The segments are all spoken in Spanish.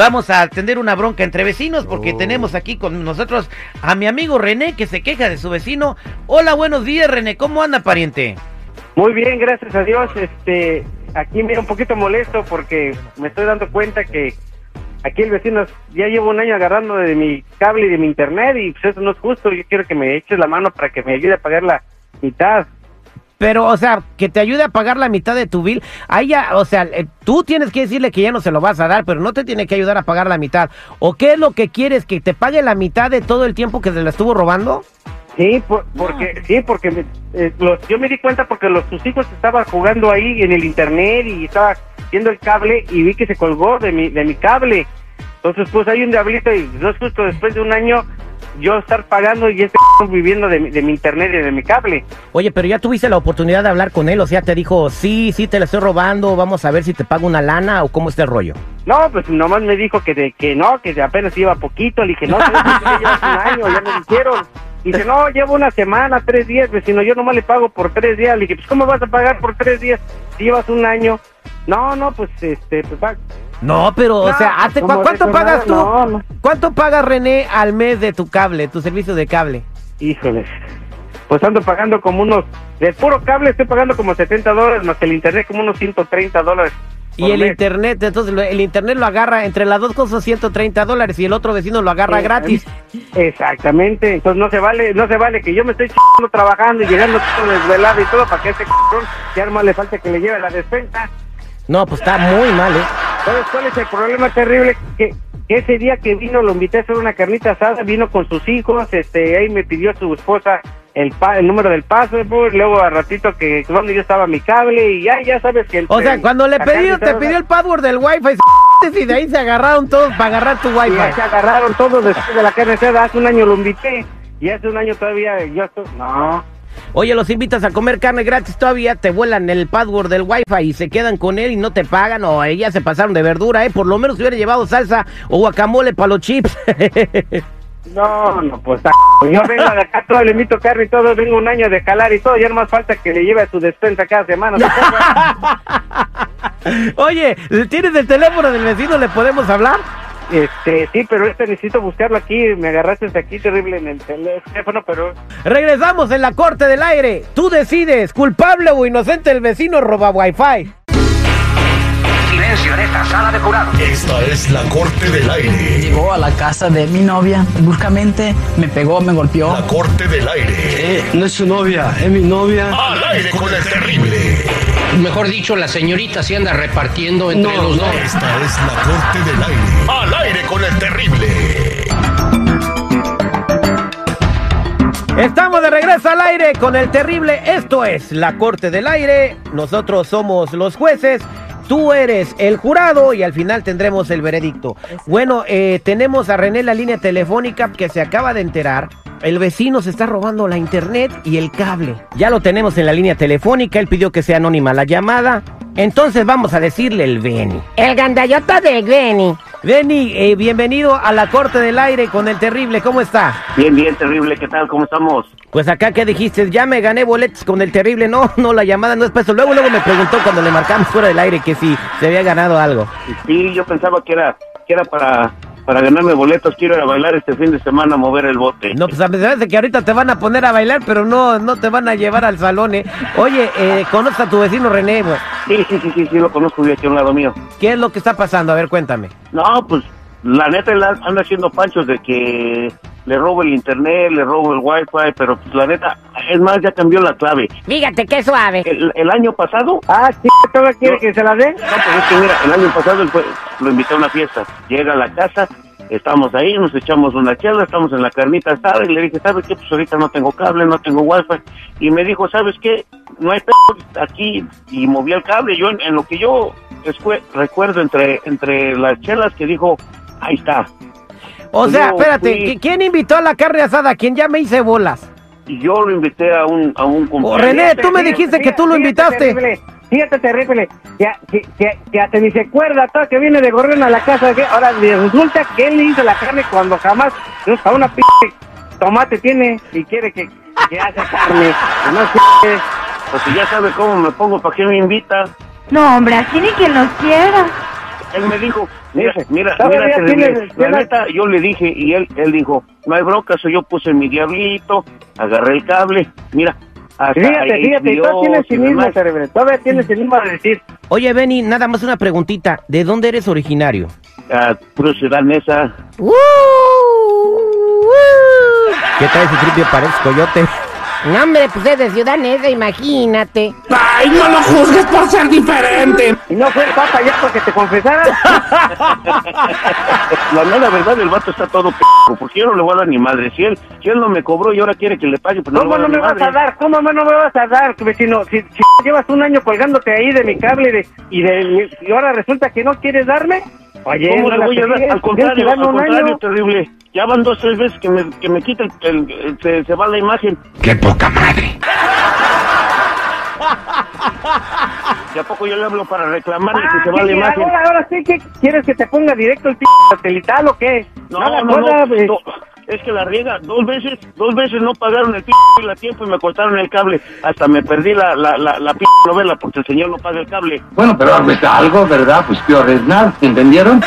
vamos a atender una bronca entre vecinos porque Oh. tenemos aquí con nosotros a mi amigo René que se queja de su vecino. Hola, buenos días René, ¿cómo anda pariente? Muy bien, gracias a Dios. Este, aquí me un poquito molesto porque me estoy dando cuenta que aquí el vecino ya llevo un año agarrando de mi cable y de mi internet y pues eso no es justo. Yo quiero que me eches la mano para que me ayude a pagar la mitad. Pero, o sea, que te ayude a pagar la mitad de tu bill. Ahí ya, o sea, eh, tú tienes que decirle que ya no se lo vas a dar, pero no te tiene que ayudar a pagar la mitad. ¿O qué es lo que quieres? ¿Que te pague la mitad de todo el tiempo que se la estuvo robando? Sí, por- porque sí, porque me- eh, los- yo me di cuenta porque los sus hijos estaban jugando ahí en el internet y estaba viendo el cable y vi que se colgó de mi de mi cable. Entonces, pues hay un diablito y no es justo después de un año yo estar pagando y este viviendo de, mi- de mi internet y de mi cable. Oye, pero ya tuviste la oportunidad de hablar con él, o sea, te dijo, sí, sí, te la estoy robando, vamos a ver si te pago una lana o cómo está el rollo. No, pues nomás me dijo que de, que no, que de apenas iba poquito. Le dije, no, pero es que ya llevas un año, ya me dijeron. Dice, no, llevo una semana, tres días, vecino, yo nomás le pago por tres días. Le dije, pues, ¿cómo vas a pagar por tres días si llevas un año? No, no, pues, este, pues, va- No, pero, o sea, hazte- como ¿cu- de ¿cuánto pagas tú? nada, no, no. ¿Cuánto paga René al mes de tu cable, tu servicio de cable? híjoles. Pues ando pagando como unos, de puro cable estoy pagando como 70 dólares, más el internet como unos 130 dólares. Y el mes. internet, entonces el internet lo agarra entre las dos cosas 130 dólares y el otro vecino lo agarra Eh, gratis. Exactamente, entonces no se vale, no se vale que yo me estoy chingando trabajando y llegando todo desvelado y todo para que este cabrón ya más le falta que le lleve la despensa. No, pues está muy mal, ¿eh? ¿Sabes cuál es el problema terrible? Que, que ese día que vino lo invité a hacer una carnita asada, vino con sus hijos, este, ahí me pidió su esposa el pa- el número del pues, luego a ratito que donde yo estaba mi cable y ya, ya sabes que el O sea, cuando le pedí, te pidió el password del wifi y de ahí se agarraron todos para agarrar tu Y ya wifi. se agarraron todos después de la carne asada, hace un año lo invité y hace un año todavía yo no. Oye, los invitas a comer carne gratis todavía, te vuelan el password del wifi y se quedan con él y no te pagan o ellas se pasaron de verdura, ¿eh? Por lo menos hubiera llevado salsa o guacamole para los chips. No, no, pues yo vengo de acá todo, le invito carne y todo, vengo un año de jalar y todo, ya no más falta que le lleve a su despensa cada semana. ¿te acuerdas? Oye, ¿tienes el teléfono del vecino? ¿Le podemos hablar? Este, sí, pero este necesito buscarlo aquí. Me agarraste aquí terrible en el teléfono, pero Regresamos en la corte del aire. Tú decides, culpable o inocente el vecino roba wifi. Silencio en esta sala de jurados. Esta es la corte del aire. Llegó a la casa de mi novia, bruscamente me pegó, me golpeó. La corte del aire. Eh, no es su novia, es mi novia. Al aire con el terrible. Mejor dicho, la señorita se anda repartiendo entre No, los dos. Esta es la corte del aire. Al aire con el terrible. Estamos de regreso al aire con el terrible. Esto es la corte del aire. Nosotros somos los jueces. Tú eres el jurado y al final tendremos el veredicto. Bueno, eh, tenemos a René en la línea telefónica que se acaba de enterar. El vecino se está robando la internet y el cable. Ya lo tenemos en la línea telefónica. Él pidió que sea anónima la llamada. Entonces vamos a decirle el Beni. El gandallota de Beni. Beni, eh, bienvenido a la corte del aire con el terrible. ¿Cómo está? bien, bien, terrible. ¿Qué tal? ¿Cómo estamos? Pues acá que dijiste, ya me gané boletos con el terrible. No, no, la llamada no es para eso. Luego, luego me preguntó cuando le marcamos fuera del aire que si se había ganado algo. Sí, yo pensaba que era, que era para, para ganarme boletos. Quiero ir a bailar este fin de semana, a mover el bote. No, pues a pesar de que ahorita te van a poner a bailar, pero no, no te van a llevar al salón, ¿eh? Oye, eh, conoce a tu vecino René, güey. Sí, sí, sí, sí, sí, lo conozco de aquí a un lado mío. ¿Qué es lo que está pasando? A ver, cuéntame. No, pues la neta anda haciendo panchos de que le robo el internet, le robo el wifi, pero pues la neta, es más, ya cambió la clave. Fíjate qué suave. El, el año pasado, Ah, sí, ¿todavía quiere No. que se la dé? no, pues es que mira, el año pasado él fue- lo invité a una fiesta. Llega a la casa, estamos ahí, nos echamos una chela, estamos en la carnita asada y le dije, ¿sabes qué? Pues ahorita no tengo cable, no tengo wifi. Y me dijo, ¿sabes qué? No hay pedo aquí. Y moví el cable. Yo, en, en lo que yo recuerdo entre, entre las chelas que dijo, ahí está. O sea, Yo espérate, fui- ¿qui- ¿quién invitó a la carne asada? ¿Quién ya me hice bolas? Yo lo invité a un, a un Oh, cumpleaños. René, tú me dijiste que tú lo invitaste. Terrible, fíjate, terrible. Ya, que, que, que hasta ni se acuerda todo que viene de Gorrión a la casa. Que ahora le resulta que él le hizo la carne cuando jamás a una p tomate tiene y quiere que, que hace carne. No sé. Pues si ya sabe cómo me pongo, ¿para qué me invita? No, hombre, así ni quien los quiera. él me dijo, mira, mira, mira, la tiene- neta, yo le dije, y él, él dijo, no hay bronca, so yo puse mi diablito, agarré el cable, mira, Fíjate, fíjate, Dios todavía tienes y cinismo, cerebro. Todavía tienes cinismo de decir. Oye, Benny, nada más una preguntita. ¿De dónde eres originario? Ah, puro ciudad mesa, ¿Qué tal ese tripio parece coyote? No, hombre, pues es de Ciudad Neza, imagínate. ¡Ay, no lo juzgues por ser diferente! Y no fue el papa ya porque te confesaras. la mera verdad, el vato está todo p***, porque yo no le voy a dar ni madre. Si él, si él no me cobró y ahora quiere que le pague, pues no le ¿Cómo voy a no dar me vas a dar? ¿Cómo no me vas a dar, vecino? Si, si llevas un año colgándote ahí de mi cable de, y, de, y ahora resulta que no quieres darme. Oye, ¿Cómo no le la voy a dar? Al que contrario, al contrario, año. terrible. Ya van dos, tres veces que me, que me quita el, el- el- se, se va la imagen. ¡Qué poca madre! ¿Y a poco yo le hablo para reclamarle Ah, que se va ¿qué la quieres? imagen? ahora, ahora sí, ¿qué quieres que te ponga directo el p satelital o qué? No, la no, no, cosa, pues. no, Es que la riega, dos veces, dos veces no pagaron el p a tiempo y me cortaron el cable. Hasta me perdí la, la, la, la p novela porque el señor no paga el cable. Bueno, pero algo, ¿verdad? Pues peor es nada, ¿entendieron?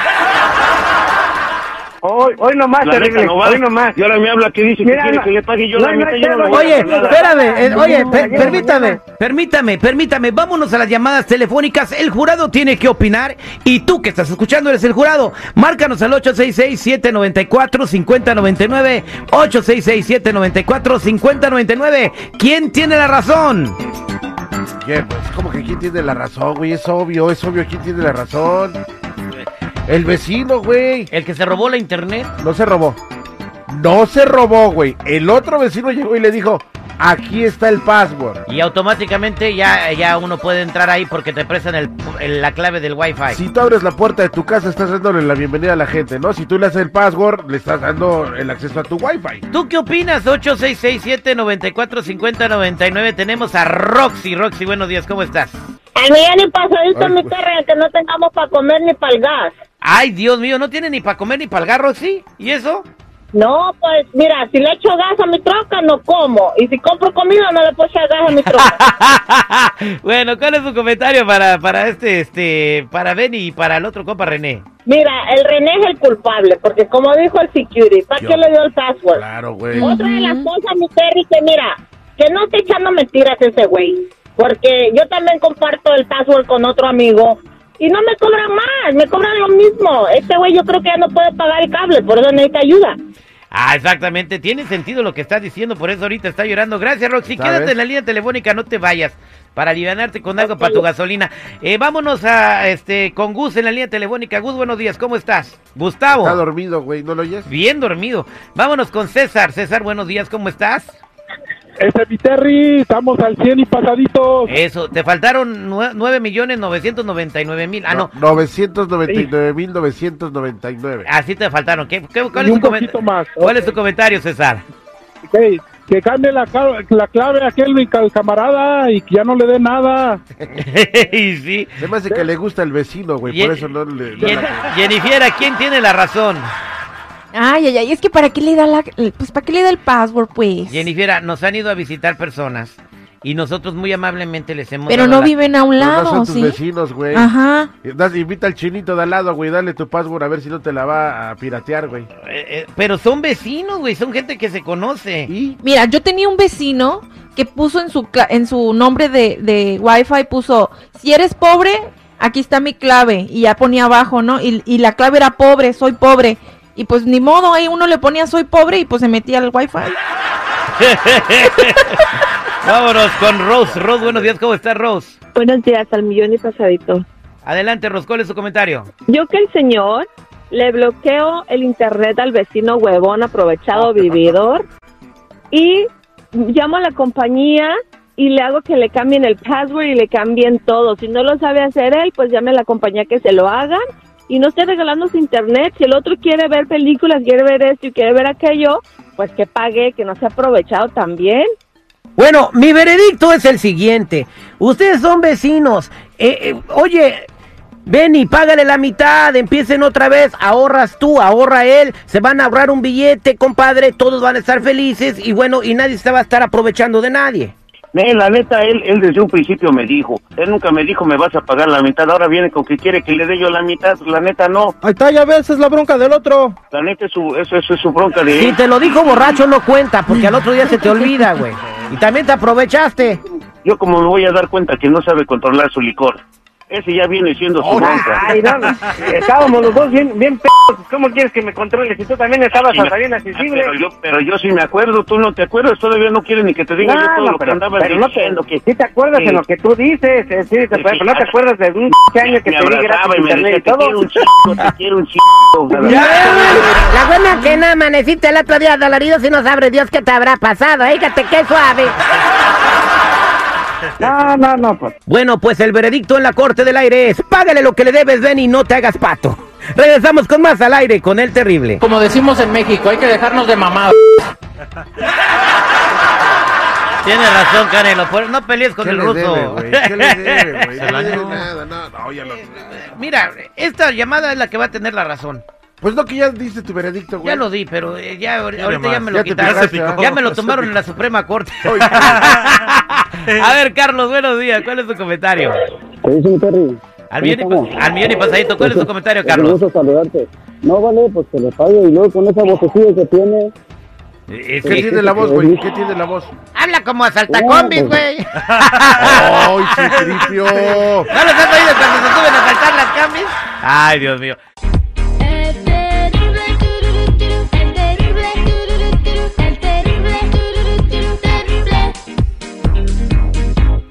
Hoy, hoy nomás, La terrible, no hoy nomás. Y ahora me habla que dice Mira, que quiere no- que le pague yo no, la no mitad. yo no Oye, espérame, eh, oye, per- permítame, mañana. permítame, permítame, vámonos a las llamadas telefónicas. El jurado tiene que opinar y tú que estás escuchando eres el jurado. Márcanos al 866-794-5099, 866-794-5099. ¿Quién tiene la razón? ¿Qué? Pues como que quién tiene la razón, güey. Es obvio, es obvio quién tiene la razón. El vecino, güey. El que se robó la internet. No se robó. No se robó, güey. El otro vecino llegó y le dijo, aquí está el password. Y automáticamente ya, ya uno puede entrar ahí porque te prestan el, el- la clave del wifi. Si tú abres la puerta de tu casa, estás dándole la bienvenida a la gente, ¿no? Si tú le haces el password, le estás dando el acceso a tu wifi. ¿Tú qué opinas? 8667-945099. Tenemos a Roxy. Roxy, buenos días, ¿cómo estás? Al millón y pasadito Ay, mi pues. carrera que no tengamos para comer ni para el gas. Ay, Dios mío, ¿no tiene ni para comer ni para el Roxy? ¿Y eso? No, pues mira, si le echo gas a mi troca no como. Y si compro comida no le puedo echar gas a mi troca. bueno, ¿cuál es su comentario para, para este, este, para Benny y para el otro compa René? mira, el René es el culpable, porque como dijo el security, ¿para qué le dio el password? Claro, güey. Otra de las cosas, mi Terry, que mira, que no esté echando mentiras ese güey. Porque yo también comparto el password con otro amigo y no me cobran más, me cobran lo mismo. Este güey yo creo que ya no puede pagar el cable, por eso necesita ayuda. Ah, exactamente, tiene sentido lo que estás diciendo, por eso ahorita está llorando. Gracias, Roxy. ¿Sabes? Quédate en la línea telefónica, no te vayas. Para alivianarte con algo para tu gasolina. Eh, vámonos a este con Gus en la línea telefónica. Gus, buenos días, ¿cómo estás? Gustavo. Está dormido, güey, ¿no lo oyes? Bien dormido. Vámonos con César. César, buenos días, ¿cómo estás? Este mi Terry, estamos al 100 y pasaditos. Eso, te faltaron nue- nueve millones novecientos noventa y nueve mil. Ah, no. 999.999. Así te faltaron. ¿Qué, qué- cuál, Y es un tu más. ¿Cuál es tu comentario, César? Ok, que cambie la, la clave a aquel camarada y que ya no le dé nada. y sí. Se me hace que le gusta el vecino, güey, por eso no le... no Jennifer, ¿quién tiene la razón? Ay, ay, ay, es que para qué le da la, pues para qué le da el password, pues. Jennifer, nos han ido a visitar personas y nosotros muy amablemente les hemos Pero dado no la- viven a un Pero no lado, son tus ¿sí? vecinos, güey. Ajá. Das- invita al chinito de al lado, güey, dale tu password a ver si no te la va a piratear, güey. Eh, eh, pero son vecinos, güey, son gente que se conoce. ¿Y? Mira, yo tenía un vecino que puso en su cla- en su nombre de, de Wi-Fi, puso, si eres pobre, aquí está mi clave. Y ya ponía abajo, ¿no? Y, y la clave era pobre, soy pobre. Y pues ni modo, ahí uno le ponía soy pobre y pues se metía al Wi-Fi. Vámonos con Rose. Rose, buenos días, ¿cómo estás, Rose? Buenos días, al millón y pasadito. Adelante, Rose, ¿cuál es su comentario? Yo que el señor le bloqueo el internet al vecino huevón aprovechado vividor y llamo a la compañía y le hago que le cambien el password y le cambien todo. Si no lo sabe hacer él, pues llame a la compañía que se lo hagan y no esté regalando su internet. Si el otro quiere ver películas, quiere ver esto y quiere ver aquello, pues que pague, que no se ha aprovechado también. Bueno, mi veredicto es el siguiente. Ustedes son vecinos. Eh, eh, oye, ven y págale la mitad, empiecen otra vez, ahorras tú, ahorra él, se van a ahorrar un billete, compadre, todos van a estar felices y bueno, y nadie se va a estar aprovechando de nadie. Eh, la neta, él, él desde un principio me dijo, él nunca me dijo me vas a pagar la mitad, ahora viene con que quiere que le dé yo la mitad, la neta no, Ahí está, ya ves, es la bronca del otro. la neta es su, eso, eso es su bronca de Si él. te lo dijo borracho no cuenta, porque al otro día se te olvida, güey. Y también te aprovechaste. Yo como me voy a dar cuenta que no sabe controlar su licor, ese ya viene siendo su bronca. Ay, no, no. Estábamos los dos bien, bien p***. ¿Cómo quieres que me controles si tú también estabas Sí, hasta bien accesible? Pero yo, pero yo sí me acuerdo, tú no te acuerdas, todavía no quieres ni que te diga No, yo todo no, lo que pero, andabas pero no te, diciendo. que sí te acuerdas que- de lo que tú dices, eh, sí, te- pero no te acuerdas de un año que me te di abrazaba y me internet decía, y te todo. quiero un chico, te quiero un chico. La buena que no amaneciste el otro día dolorido si no sabe Dios qué te habrá pasado. Fíjate qué suave. No, no, no, pues. Bueno, pues el veredicto en la corte del aire es págale lo que le debes, ven y no te hagas pato. Regresamos con más al aire con el terrible. Como decimos en México, hay que dejarnos de mamá. Tienes razón, Canelo, por- no pelees con ¿Qué el le ruso. debe, güey? ¿Qué le debe, güey? No le debe nada, no, no, ya lo- Mira, esta llamada es la que va a tener la razón. Pues no que ya diste tu veredicto, güey. Ya lo di, pero eh, ya, ahor- Ya ahorita ya más. me lo Ya te quitaron. ¿ah? Ya me lo tomaron en la Suprema Corte. a ver, Carlos, buenos días. ¿Cuál es tu comentario? ¿Qué dice mi Terry? Al millón, y, ¿Cómo pa- al millón y pasadito, ¿cuál es tu comentario, Un Carlos? gusto saludarte. No, vale, pues que le pague y luego con esa vocecilla que tiene. ¿Qué tiene la voz, güey? ¿Qué tiene la voz? Habla como asaltacombis, güey. ¡Ay, chiquitio! ¿No los has oído cuando se suben a saltar las camis? Ay, Dios mío.